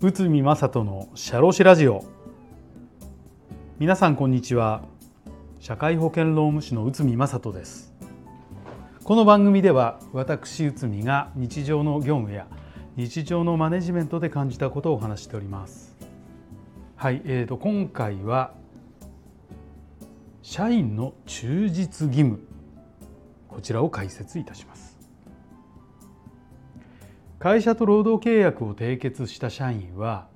内海正人の社労士ラジオ。皆さんこんにちは。社会保険労務士の内海正人です。この番組では私内海が日常の業務や日常のマネジメントで感じたことをお話しております。はい、えーと、今回は社員の忠実義務。こちらを解説いたします。会社と労働契約を締結した社員は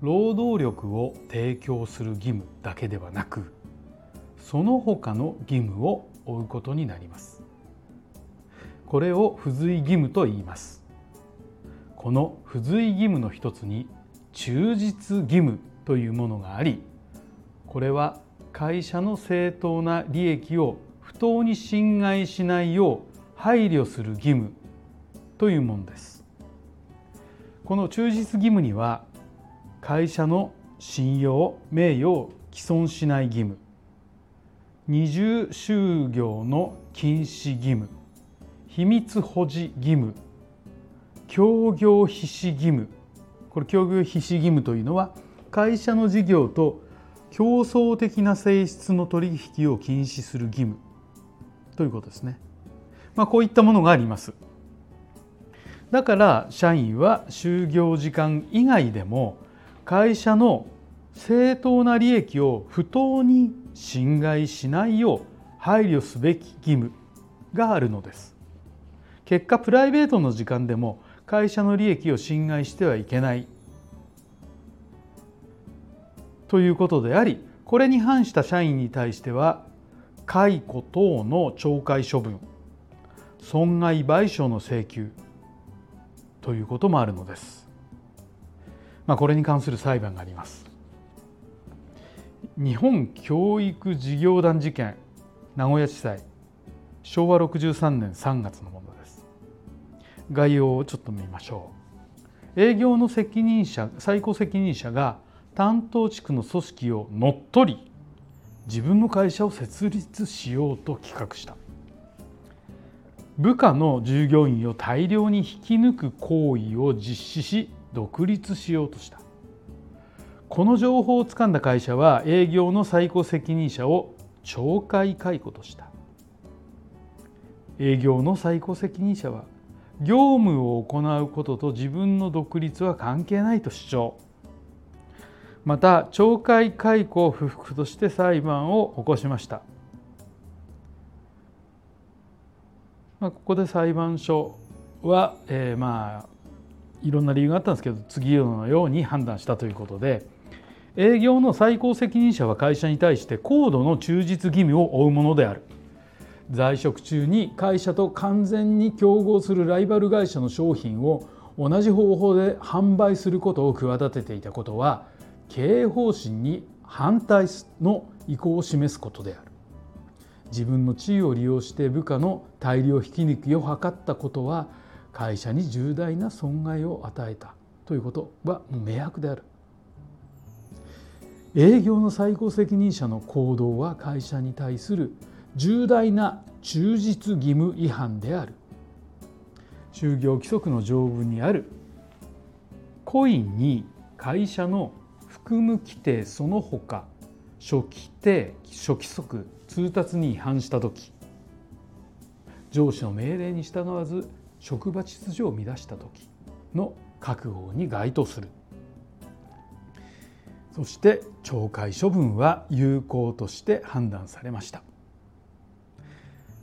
労働力を提供する義務だけではなくその他の義務を負うことになります。これを付随義務と言います。この付随義務の一つに忠実義務というものがありこれは会社の正当な利益を不当に侵害しないよう配慮する義務というものです。この忠実義務には会社の信用名誉を毀損しない義務。二重就業の禁止義務。秘密保持義務。協業必至義務。これ協業必至義務というのは会社の事業と競争的な性質の取引を禁止する義務。ということですね。まあ、こういったものがあります。だから社員は就業時間以外でも会社の正当な利益を不当に侵害しないよう配慮すべき義務があるのです。結果プライベートの時間でも会社の利益を侵害してはいけないということでありこれに反した社員に対しては解雇等の懲戒処分損害賠償の請求ということもあるのです。まあ、これに関する裁判があります。日本教育事業団事件名古屋地裁昭和63年3月のものです概要をちょっと見ましょう営業の責任者最高責任者が担当地区の組織を乗っ取り自分の会社を設立しようと企画した。部下の従業員を大量に引き抜く行為を実施し独立しようとした。この情報をつかんだ会社は営業の最高責任者を懲戒解雇とした。営業の最高責任者は業務を行うことと自分の独立は関係ないと主張。また懲戒解雇を不服として裁判を起こしました、まあ、ここで裁判所は、えー、まあいろんな理由があったんですけど次のように判断したということで営業の最高責任者は会社に対して高度の忠実義務を負うものである。在職中に会社と完全に競合するライバル会社の商品を同じ方法で販売することを企てていたことは経営方針に反対の意向を示すことである。自分の地位を利用して部下の大量引き抜きを図ったことは会社に重大な損害を与えたということは明白である。営業の最高責任者の行動は会社に対する重大な忠実義務違反である。就業規則の条文にある。故意に会社の含む規定その他諸規定諸規則通達に違反した時上司の命令に従わず職場秩序を乱した時の覚悟に該当する。そして懲戒処分は有効として判断されました。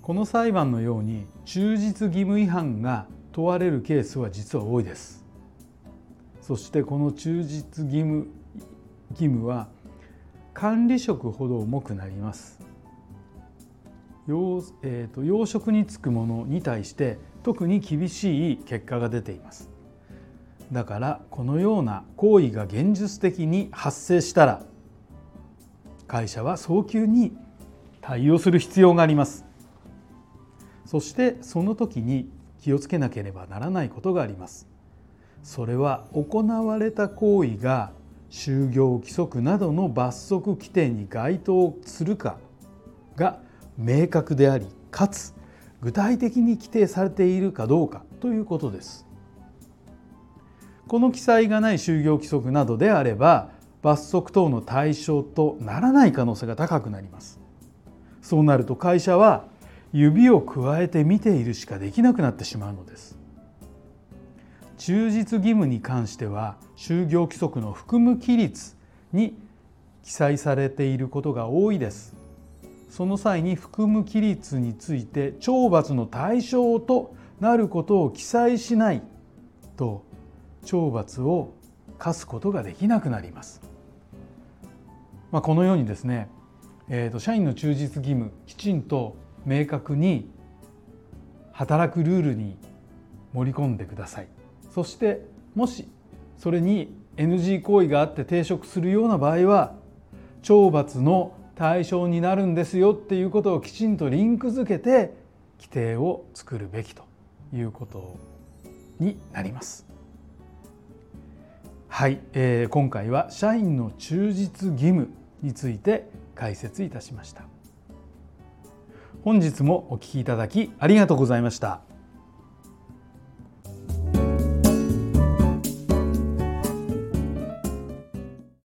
この裁判のように忠実義務違反が問われるケースは実は多いです。そしてこの忠実義務義務は管理職ほど重くなります。養,、えーと、養殖につくものに対して特に厳しい結果が出ています。だからこのような行為が現実的に発生したら会社は早急に対応する必要があります。そしてその時に気をつけなければならないことがあります。それは行われた行為が就業規則などの罰則規定に該当するかが明確でありかつ具体的に規定されているかどうかということです。この記載がない就業規則などであれば罰則等の対象とならない可能性が高くなります。そうなると会社は指を加えて見ているしかできなくなってしまうのです。忠実義務に関しては就業規則の含む規律に記載されていることが多いですその際に含む規律について懲罰の対象となることを記載しないと懲罰を課すことができなくなります。まあ、このようにですね、えーと、社員の忠実義務きちんと明確に働くルールに盛り込んでください。そしてもしそれに NG 行為があって抵触するような場合は懲罰の対象になるんですよっていうことをきちんとリンクづけて規定を作るべきということになります。はい、えー、今回は社員の忠実義務について解説いたしました。本日もお聞きいただきありがとうございました。